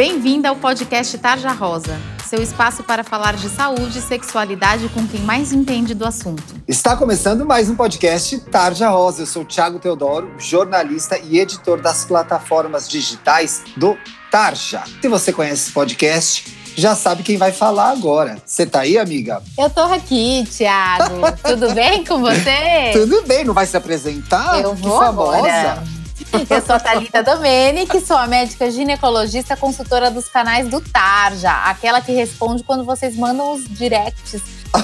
Bem-vinda ao podcast Tarja Rosa, seu espaço para falar de saúde e sexualidade com quem mais entende do assunto. Está começando mais um podcast Tarja Rosa. Eu sou Thiago Teodoro, jornalista e editor das plataformas digitais do Tarja. Se você conhece esse podcast, já sabe quem vai falar agora. Você tá aí, amiga? Eu tô aqui, Thiago. Tudo bem com você? Tudo bem, não vai se apresentar? Eu vou que famosa. Agora. Eu sou a Thalita Domenic, sou a médica ginecologista consultora dos canais do Tarja, aquela que responde quando vocês mandam os directs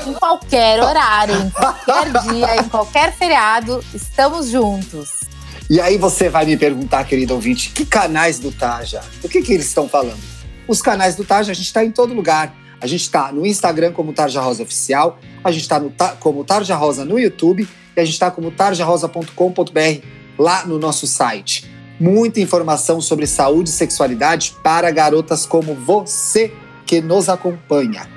em qualquer horário, em qualquer dia, em qualquer feriado, estamos juntos. E aí você vai me perguntar, querido ouvinte, que canais do Tarja? Do que, que eles estão falando? Os canais do Tarja, a gente está em todo lugar. A gente está no Instagram como Tarja Rosa Oficial, a gente está como Tarja Rosa no YouTube e a gente está como tarjarosa.com.br lá no nosso site. Muita informação sobre saúde e sexualidade para garotas como você que nos acompanha.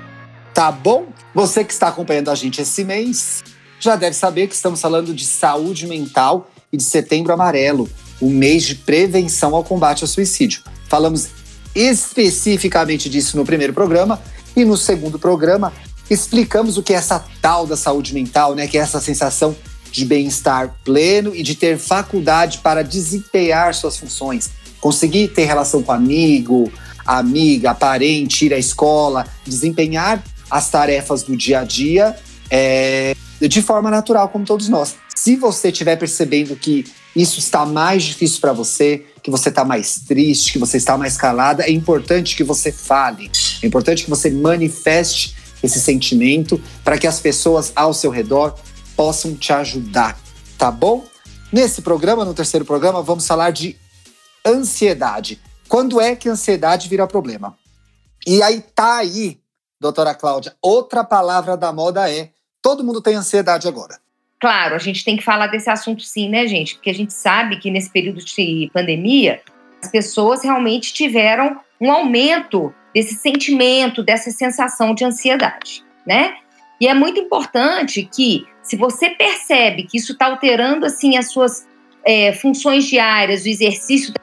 Tá bom? Você que está acompanhando a gente esse mês já deve saber que estamos falando de saúde mental e de Setembro Amarelo, o mês de prevenção ao combate ao suicídio. Falamos especificamente disso no primeiro programa e no segundo programa explicamos o que é essa tal da saúde mental, né? Que é essa sensação de bem-estar pleno e de ter faculdade para desempenhar suas funções. Conseguir ter relação com amigo, amiga, parente, ir à escola, desempenhar as tarefas do dia a dia é, de forma natural, como todos nós. Se você estiver percebendo que isso está mais difícil para você, que você está mais triste, que você está mais calada, é importante que você fale. É importante que você manifeste esse sentimento para que as pessoas ao seu redor possam te ajudar, tá bom? Nesse programa, no terceiro programa, vamos falar de ansiedade. Quando é que a ansiedade vira problema? E aí tá aí, doutora Cláudia, outra palavra da moda é todo mundo tem ansiedade agora. Claro, a gente tem que falar desse assunto sim, né, gente? Porque a gente sabe que nesse período de pandemia, as pessoas realmente tiveram um aumento desse sentimento, dessa sensação de ansiedade, né? E é muito importante que se você percebe que isso está alterando assim as suas é, funções diárias, o exercício das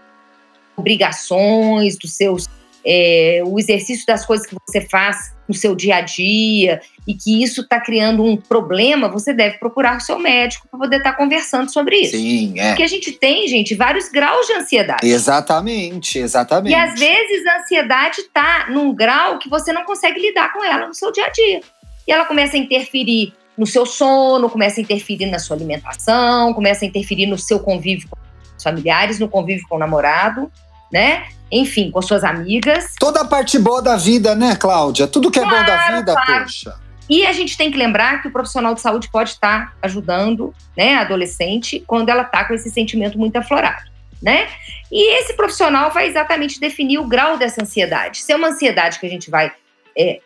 obrigações, dos seus, é, o exercício das coisas que você faz no seu dia a dia e que isso está criando um problema, você deve procurar o seu médico para poder estar tá conversando sobre isso. Sim, é. Porque a gente tem, gente, vários graus de ansiedade. Exatamente, exatamente. E às vezes a ansiedade está num grau que você não consegue lidar com ela no seu dia a dia. E ela começa a interferir no seu sono, começa a interferir na sua alimentação, começa a interferir no seu convívio com os familiares, no convívio com o namorado, né? Enfim, com suas amigas. Toda a parte boa da vida, né, Cláudia? Tudo que é claro, bom da vida, claro. poxa. E a gente tem que lembrar que o profissional de saúde pode estar ajudando né, a adolescente quando ela está com esse sentimento muito aflorado. Né? E esse profissional vai exatamente definir o grau dessa ansiedade. Se é uma ansiedade que a gente vai é,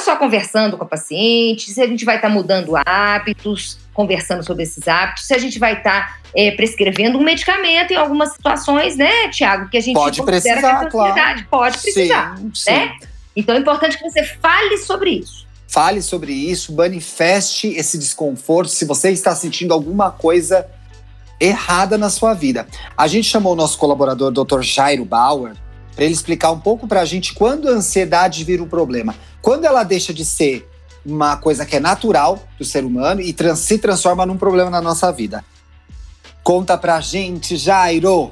só conversando com a paciente, se a gente vai estar tá mudando hábitos, conversando sobre esses hábitos, se a gente vai estar tá, é, prescrevendo um medicamento em algumas situações, né, Tiago, que a gente pode precisar, que essa claro. pode precisar, sim, né? Sim. Então é importante que você fale sobre isso. Fale sobre isso, manifeste esse desconforto se você está sentindo alguma coisa errada na sua vida. A gente chamou o nosso colaborador, Dr. Jairo Bauer, para ele explicar um pouco para a gente quando a ansiedade vira um problema. Quando ela deixa de ser uma coisa que é natural do ser humano e trans, se transforma num problema na nossa vida. Conta pra gente, Jairo!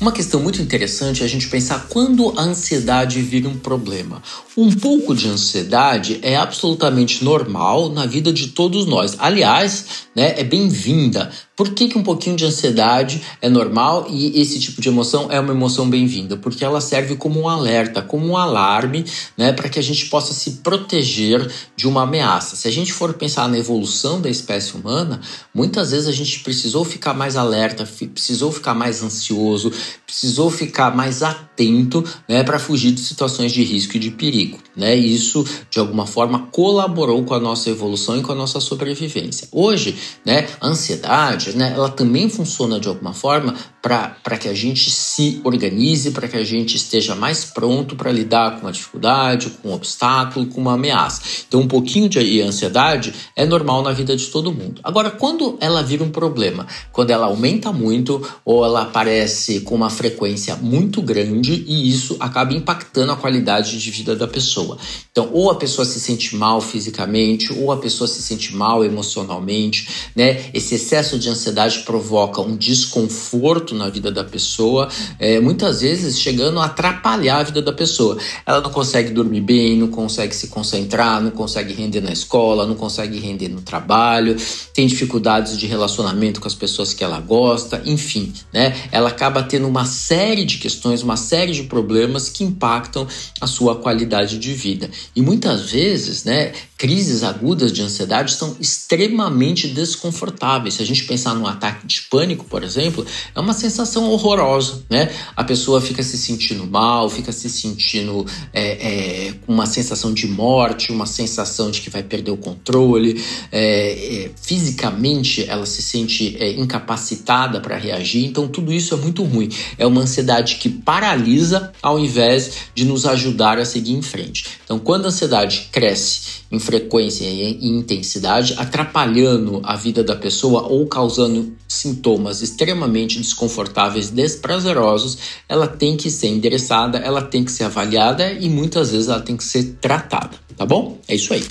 Uma questão muito interessante é a gente pensar quando a ansiedade vira um problema. Um pouco de ansiedade é absolutamente normal na vida de todos nós. Aliás, né, é bem-vinda. Por que, que um pouquinho de ansiedade é normal e esse tipo de emoção é uma emoção bem-vinda? Porque ela serve como um alerta, como um alarme, né, para que a gente possa se proteger de uma ameaça. Se a gente for pensar na evolução da espécie humana, muitas vezes a gente precisou ficar mais alerta, precisou ficar mais ansioso, precisou ficar mais atento, né, para fugir de situações de risco e de perigo, né? Isso de alguma forma colaborou com a nossa evolução e com a nossa sobrevivência. Hoje, né, a ansiedade né, ela também funciona de alguma forma para que a gente se organize, para que a gente esteja mais pronto para lidar com uma dificuldade, com um obstáculo, com uma ameaça. Então, um pouquinho de ansiedade é normal na vida de todo mundo. Agora, quando ela vira um problema, quando ela aumenta muito ou ela aparece com uma frequência muito grande e isso acaba impactando a qualidade de vida da pessoa. Então, ou a pessoa se sente mal fisicamente, ou a pessoa se sente mal emocionalmente, né? Esse excesso de ansiedade provoca um desconforto na vida da pessoa, é, muitas vezes chegando a atrapalhar a vida da pessoa. Ela não consegue dormir bem, não consegue se concentrar, não consegue render na escola, não consegue render no trabalho, tem dificuldades de relacionamento com as pessoas que ela gosta, enfim, né? Ela acaba tendo uma série de questões, uma série de problemas que impactam a sua qualidade de vida. E muitas vezes, né, crises agudas de ansiedade são extremamente desconfortáveis. Se a gente pensar num ataque de pânico, por exemplo, é uma sensação horrorosa, né? A pessoa fica se sentindo mal, fica se sentindo é, é, com uma sensação de morte, uma sensação de que vai perder o controle. É, é fisicamente, ela se sente é, incapacitada para reagir. Então, tudo isso é muito ruim. É uma ansiedade que paralisa ao invés de nos ajudar a seguir em frente. Então, quando a ansiedade cresce em frequência e intensidade, atrapalhando a vida da pessoa ou causando sintomas extremamente desconfortáveis, desprazerosos, ela tem que ser endereçada, ela tem que ser avaliada e muitas vezes ela tem que ser tratada, tá bom? É isso aí.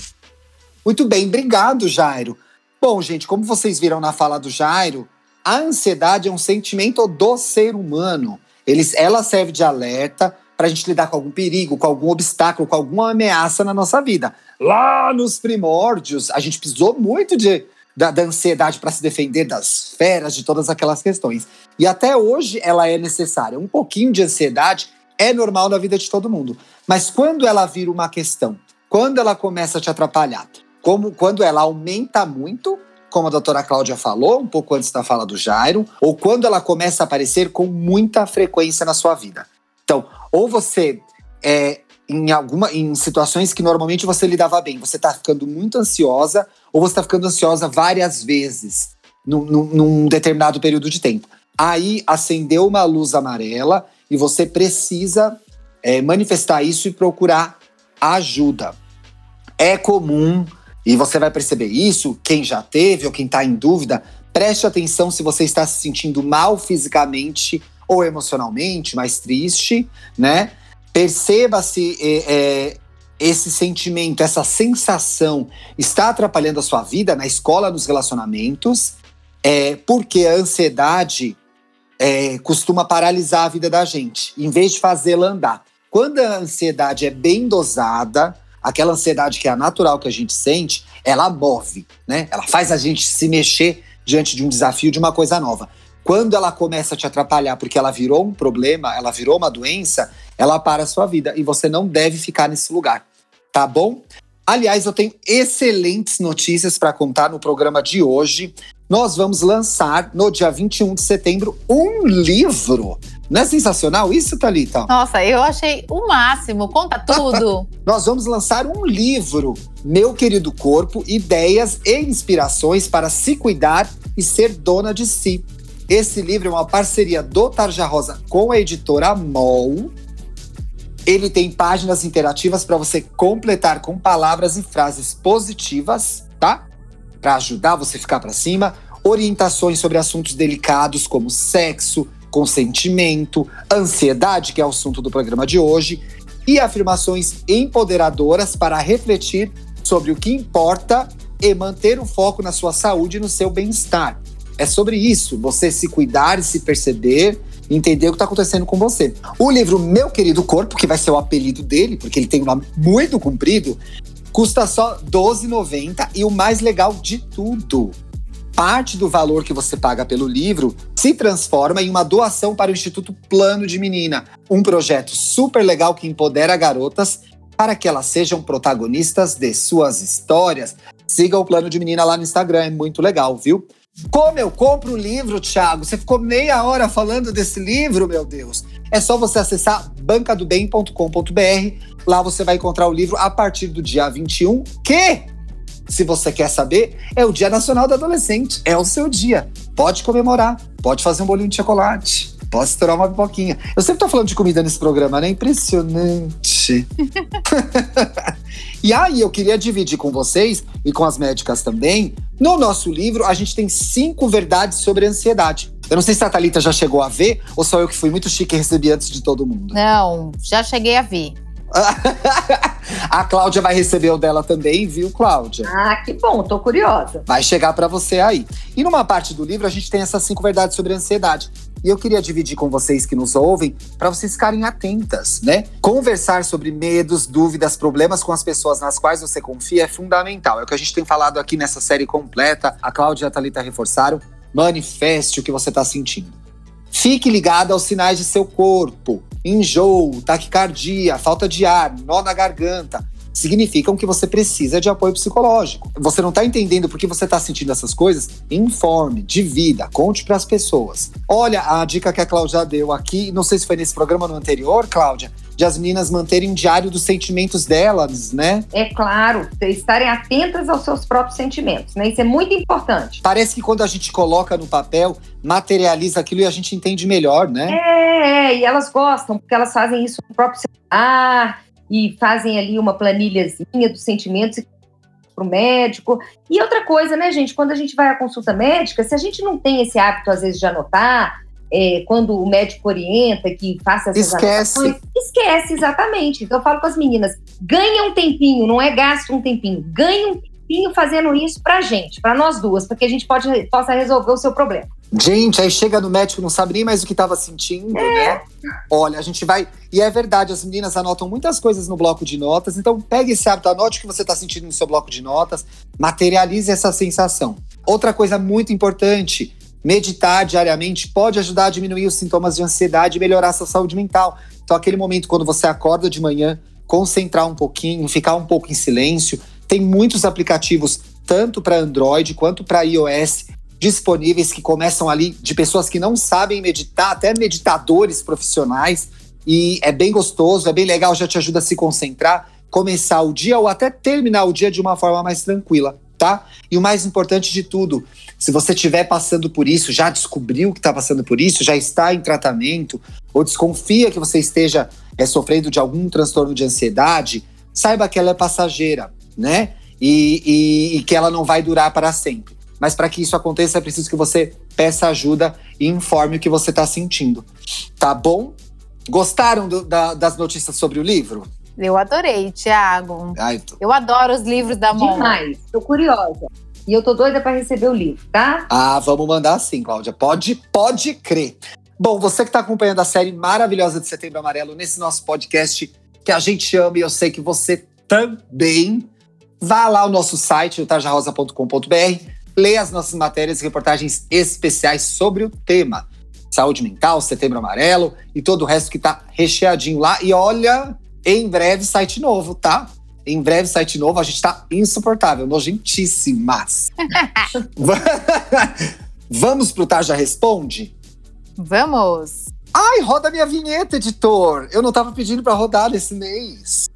Muito bem, obrigado, Jairo. Bom, gente, como vocês viram na fala do Jairo, a ansiedade é um sentimento do ser humano. Eles, ela serve de alerta para a gente lidar com algum perigo, com algum obstáculo, com alguma ameaça na nossa vida. Lá nos primórdios, a gente precisou muito de, da, da ansiedade para se defender das feras, de todas aquelas questões. E até hoje ela é necessária. Um pouquinho de ansiedade é normal na vida de todo mundo. Mas quando ela vira uma questão, quando ela começa a te atrapalhar, como quando ela aumenta muito, como a doutora Cláudia falou, um pouco antes da fala do Jairo, ou quando ela começa a aparecer com muita frequência na sua vida. Então, ou você é, em alguma em situações que normalmente você lidava bem, você está ficando muito ansiosa ou você está ficando ansiosa várias vezes num, num, num, determinado período de tempo. Aí acendeu uma luz amarela e você precisa é, manifestar isso e procurar ajuda. É comum e você vai perceber isso, quem já teve ou quem está em dúvida, preste atenção se você está se sentindo mal fisicamente ou emocionalmente, mais triste, né? Perceba se é, é, esse sentimento, essa sensação está atrapalhando a sua vida na escola, nos relacionamentos, é, porque a ansiedade é, costuma paralisar a vida da gente, em vez de fazê-la andar. Quando a ansiedade é bem dosada, aquela ansiedade que é a natural que a gente sente, ela move, né? Ela faz a gente se mexer diante de um desafio, de uma coisa nova. Quando ela começa a te atrapalhar porque ela virou um problema, ela virou uma doença, ela para a sua vida e você não deve ficar nesse lugar, tá bom? Aliás, eu tenho excelentes notícias para contar no programa de hoje. Nós vamos lançar no dia 21 de setembro um livro. Não é sensacional isso, Thalita? Nossa, eu achei o máximo. Conta tudo. Nós vamos lançar um livro, Meu Querido Corpo: Ideias e Inspirações para se cuidar e ser dona de si. Esse livro é uma parceria do Tarja Rosa com a editora MOL. Ele tem páginas interativas para você completar com palavras e frases positivas, tá? Para ajudar você a ficar para cima. Orientações sobre assuntos delicados como sexo, consentimento, ansiedade, que é o assunto do programa de hoje, e afirmações empoderadoras para refletir sobre o que importa e manter o foco na sua saúde e no seu bem-estar. É sobre isso, você se cuidar e se perceber, entender o que está acontecendo com você. O livro Meu Querido Corpo, que vai ser o apelido dele, porque ele tem um nome muito comprido, custa só R$12,90 e o mais legal de tudo, parte do valor que você paga pelo livro se transforma em uma doação para o Instituto Plano de Menina, um projeto super legal que empodera garotas para que elas sejam protagonistas de suas histórias. Siga o Plano de Menina lá no Instagram, é muito legal, viu? Como eu compro o livro, Thiago? Você ficou meia hora falando desse livro, meu Deus. É só você acessar bancadobem.com.br. Lá você vai encontrar o livro a partir do dia 21, que se você quer saber, é o Dia Nacional do Adolescente. É o seu dia. Pode comemorar, pode fazer um bolinho de chocolate, pode estourar uma pipoquinha. Eu sempre tô falando de comida nesse programa, né? Impressionante. e aí, eu queria dividir com vocês e com as médicas também. No nosso livro, a gente tem cinco verdades sobre ansiedade. Eu não sei se a Thalita já chegou a ver ou só eu que fui muito chique e recebi antes de todo mundo. Não, já cheguei a ver. a Cláudia vai receber o dela também, viu, Cláudia? Ah, que bom, tô curiosa. Vai chegar para você aí. E numa parte do livro a gente tem essas cinco verdades sobre a ansiedade. E eu queria dividir com vocês que nos ouvem para vocês ficarem atentas, né? Conversar sobre medos, dúvidas, problemas com as pessoas nas quais você confia é fundamental. É o que a gente tem falado aqui nessa série completa. A Cláudia e a Thalita reforçaram. Manifeste o que você está sentindo. Fique ligado aos sinais de seu corpo. Enjoo, taquicardia, falta de ar, nó na garganta. Significam que você precisa de apoio psicológico. Você não está entendendo por que você está sentindo essas coisas? Informe, divida, conte para as pessoas. Olha a dica que a Cláudia deu aqui, não sei se foi nesse programa ou no anterior, Cláudia, de as meninas manterem um diário dos sentimentos delas, né? É claro, estarem atentas aos seus próprios sentimentos, né? Isso é muito importante. Parece que quando a gente coloca no papel, materializa aquilo e a gente entende melhor, né? É, é e elas gostam, porque elas fazem isso no próprio celular e fazem ali uma planilhazinha dos sentimentos para o médico. E outra coisa, né, gente? Quando a gente vai à consulta médica, se a gente não tem esse hábito, às vezes, de anotar, é, quando o médico orienta que faça essas esquece. anotações, esquece, exatamente. Então eu falo com as meninas, ganha um tempinho, não é gasto um tempinho, ganha um tempinho fazendo isso pra gente, pra nós duas, para que a gente pode, possa resolver o seu problema. Gente, aí chega no médico, não sabe nem mais o que estava sentindo, é. né? Olha, a gente vai. E é verdade, as meninas anotam muitas coisas no bloco de notas. Então, pegue esse hábito, anote o que você está sentindo no seu bloco de notas, materialize essa sensação. Outra coisa muito importante: Meditar diariamente pode ajudar a diminuir os sintomas de ansiedade e melhorar a sua saúde mental. Então, aquele momento quando você acorda de manhã, concentrar um pouquinho, ficar um pouco em silêncio. Tem muitos aplicativos, tanto para Android quanto para iOS, disponíveis que começam ali de pessoas que não sabem meditar, até meditadores profissionais. E é bem gostoso, é bem legal, já te ajuda a se concentrar, começar o dia ou até terminar o dia de uma forma mais tranquila, tá? E o mais importante de tudo, se você estiver passando por isso, já descobriu que está passando por isso, já está em tratamento, ou desconfia que você esteja é, sofrendo de algum transtorno de ansiedade, saiba que ela é passageira, né? E, e, e que ela não vai durar para sempre. Mas para que isso aconteça, é preciso que você peça ajuda e informe o que você está sentindo. Tá bom? Gostaram do, da, das notícias sobre o livro? Eu adorei, Tiago. Tô... Eu adoro os livros da Mona. Demais, tô curiosa. E eu tô doida para receber o livro, tá? Ah, vamos mandar sim, Cláudia. Pode, pode crer. Bom, você que está acompanhando a série maravilhosa de Setembro Amarelo nesse nosso podcast que a gente ama e eu sei que você também, vá lá ao nosso site, tarjarosa.com.br, leia as nossas matérias e reportagens especiais sobre o tema. Saúde mental, Setembro Amarelo e todo o resto que está recheadinho lá. E olha, em breve site novo, tá? Em breve, site novo, a gente tá insuportável, nojentíssimas. Vamos pro Tarja Responde? Vamos! Ai, roda minha vinheta, editor! Eu não tava pedindo para rodar esse mês.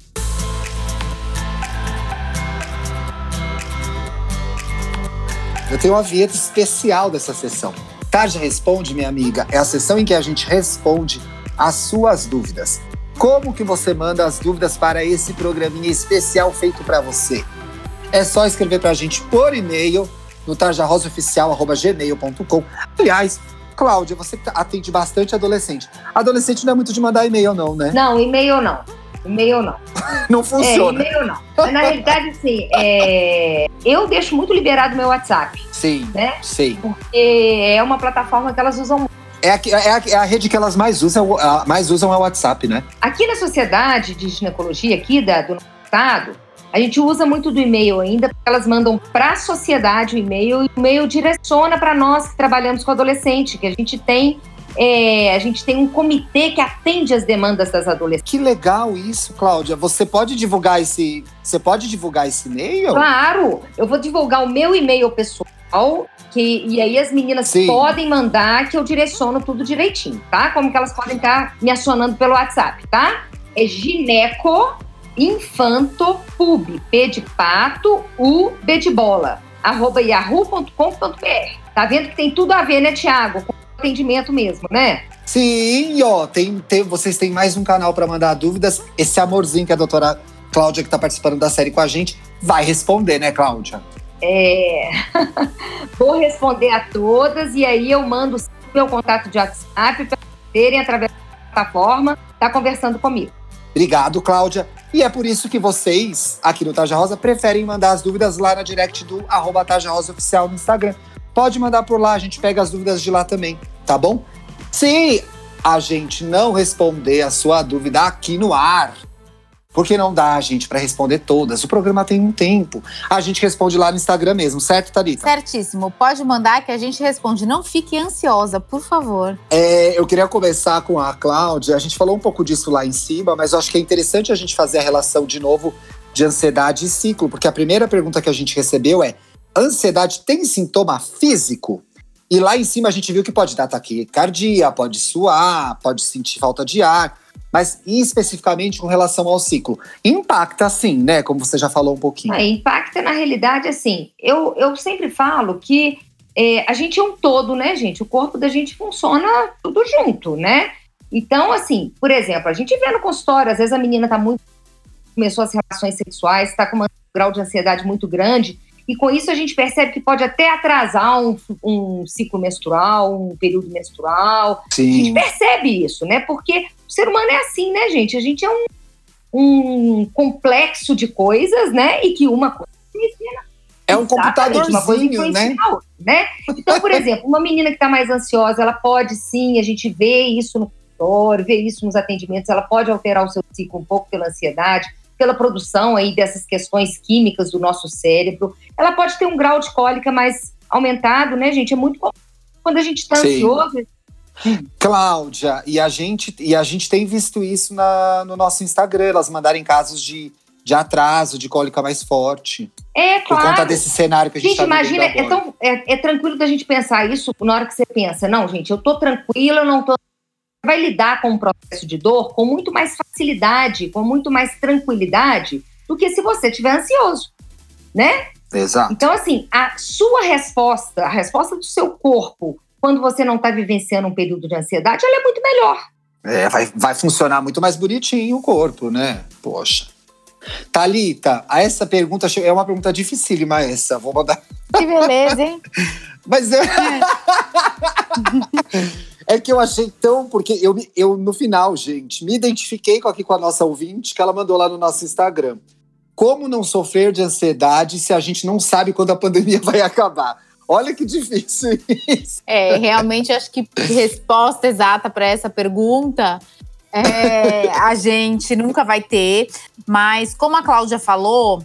Eu tenho uma vinheta especial dessa sessão. Tarja Responde, minha amiga, é a sessão em que a gente responde as suas dúvidas. Como que você manda as dúvidas para esse programinha especial feito para você? É só escrever para a gente por e-mail no tarjarosaoficial.gmail.com. Aliás, Cláudia, você atende bastante adolescente. Adolescente não é muito de mandar e-mail, não, né? Não, e-mail não. E-mail não. não funciona. É, e-mail não. Mas, na realidade, assim, é... eu deixo muito liberado meu WhatsApp. Sim. Né? Sim. Porque é uma plataforma que elas usam muito. É a, é, a, é a, rede que elas mais usam, mais usam é o WhatsApp, né? Aqui na Sociedade de Ginecologia, aqui da, do estado, a gente usa muito do e-mail ainda, porque elas mandam para a sociedade o e-mail e o e-mail direciona para nós que trabalhamos com adolescente, que a gente tem é, a gente tem um comitê que atende as demandas das adolescentes. Que legal isso, Cláudia. Você pode divulgar esse, você pode divulgar esse e-mail? Claro, eu vou divulgar o meu e-mail pessoal que, e aí as meninas Sim. podem mandar que eu direciono tudo direitinho, tá? Como que elas podem estar me acionando pelo WhatsApp, tá? É gineco, infantopub, P de pato, U, B de bola, arroba yahoo.com.br. Tá vendo que tem tudo a ver, né, Tiago? Atendimento mesmo, né? Sim, ó, tem, tem, vocês têm mais um canal para mandar dúvidas. Esse amorzinho que a doutora Cláudia, que está participando da série com a gente, vai responder, né, Cláudia? É. Vou responder a todas e aí eu mando meu contato de WhatsApp para terem através da plataforma, tá conversando comigo. Obrigado, Cláudia. E é por isso que vocês, aqui no Taja Rosa, preferem mandar as dúvidas lá na direct do arroba Taja Rosa Oficial no Instagram. Pode mandar por lá, a gente pega as dúvidas de lá também, tá bom? Se a gente não responder a sua dúvida aqui no ar, porque não dá, gente, para responder todas. O programa tem um tempo. A gente responde lá no Instagram mesmo, certo, Thalita? Certíssimo. Pode mandar que a gente responde. Não fique ansiosa, por favor. É, eu queria começar com a Cláudia. A gente falou um pouco disso lá em cima, mas eu acho que é interessante a gente fazer a relação de novo de ansiedade e ciclo, porque a primeira pergunta que a gente recebeu é: ansiedade tem sintoma físico? E lá em cima a gente viu que pode dar taquicardia, pode suar, pode sentir falta de ar mas especificamente com relação ao ciclo. Impacta sim, né? Como você já falou um pouquinho. É, impacta na realidade, assim. Eu, eu sempre falo que é, a gente é um todo, né, gente? O corpo da gente funciona tudo junto, né? Então, assim, por exemplo, a gente vê no consultório, às vezes a menina tá muito. começou as relações sexuais, está com um grau de ansiedade muito grande. E com isso a gente percebe que pode até atrasar um, um ciclo menstrual, um período menstrual. Sim. A gente percebe isso, né? Porque o ser humano é assim, né, gente? A gente é um, um complexo de coisas, né? E que uma coisa é um computadorzinho, né? Outra, né? Então, por exemplo, uma menina que está mais ansiosa, ela pode sim, a gente vê isso no consultório, vê isso nos atendimentos, ela pode alterar o seu ciclo um pouco pela ansiedade, pela produção aí dessas questões químicas do nosso cérebro. Ela pode ter um grau de cólica mais aumentado, né, gente? É muito comum quando a gente está ansioso, Cláudia, e a gente, e a gente tem visto isso na, no nosso Instagram, elas mandarem casos de, de atraso, de cólica mais forte. É, claro. Por conta desse cenário que a gente Gente, tá imagina, é, tão, é, é, tranquilo da gente pensar isso na hora que você pensa, não, gente, eu tô tranquila, eu não tô. Vai lidar com um processo de dor com muito mais facilidade, com muito mais tranquilidade do que se você estiver ansioso, né? Exato. Então, assim, a sua resposta, a resposta do seu corpo quando você não está vivenciando um período de ansiedade, ela é muito melhor. É, vai, vai funcionar muito mais bonitinho o corpo, né? Poxa. Talita, essa pergunta é uma pergunta dificílima essa. Vou mandar. Que beleza, hein? Mas é... é que eu achei tão porque eu, eu no final, gente, me identifiquei com aqui com a nossa ouvinte que ela mandou lá no nosso Instagram. Como não sofrer de ansiedade se a gente não sabe quando a pandemia vai acabar? Olha que difícil isso. É, realmente acho que resposta exata para essa pergunta é, a gente nunca vai ter. Mas como a Cláudia falou,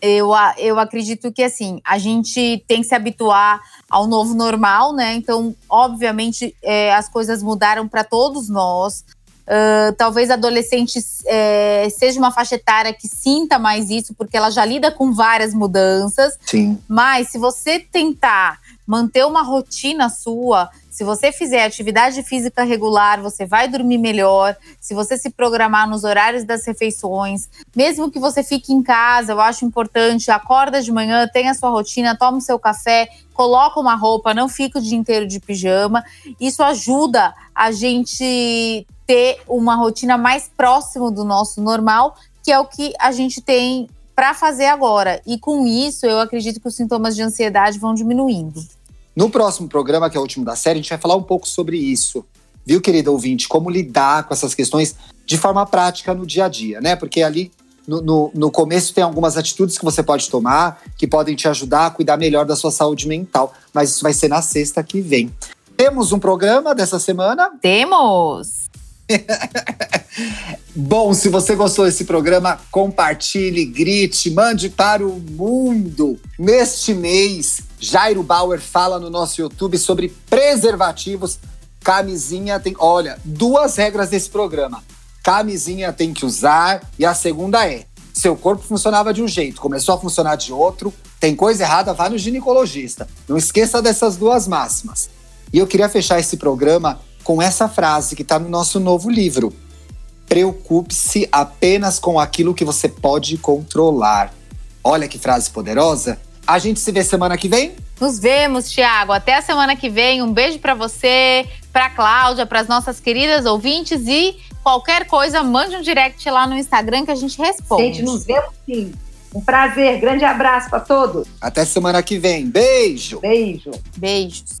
eu, eu acredito que assim, a gente tem que se habituar ao novo normal, né? Então, obviamente, é, as coisas mudaram para todos nós. Uh, talvez adolescente é, seja uma faixa etária que sinta mais isso, porque ela já lida com várias mudanças. Sim. Mas se você tentar manter uma rotina sua, se você fizer atividade física regular, você vai dormir melhor. Se você se programar nos horários das refeições, mesmo que você fique em casa, eu acho importante, acorda de manhã, tenha sua rotina, toma o seu café, coloca uma roupa, não fica o dia inteiro de pijama. Isso ajuda a gente ter uma rotina mais próximo do nosso normal, que é o que a gente tem para fazer agora. E com isso, eu acredito que os sintomas de ansiedade vão diminuindo. No próximo programa, que é o último da série, a gente vai falar um pouco sobre isso. Viu, querido ouvinte? Como lidar com essas questões de forma prática no dia a dia, né? Porque ali no, no, no, começo tem algumas atitudes que você pode tomar que podem te ajudar a cuidar melhor da sua saúde mental. Mas isso vai ser na sexta que vem. Temos um programa dessa semana? Temos! Bom, se você gostou desse programa, compartilhe, grite, mande para o mundo. Neste mês, Jairo Bauer fala no nosso YouTube sobre preservativos. Camisinha tem. Olha, duas regras desse programa. Camisinha tem que usar, e a segunda é: seu corpo funcionava de um jeito, começou a funcionar de outro, tem coisa errada, vá no ginecologista. Não esqueça dessas duas máximas. E eu queria fechar esse programa com essa frase que está no nosso novo livro. Preocupe-se apenas com aquilo que você pode controlar. Olha que frase poderosa. A gente se vê semana que vem? Nos vemos, Tiago. Até a semana que vem. Um beijo para você, para Cláudia, para as nossas queridas ouvintes e qualquer coisa, mande um direct lá no Instagram que a gente responde. Gente, nos vemos sim. Um prazer. Grande abraço para todos. Até semana que vem. Beijo. Beijo. Beijos.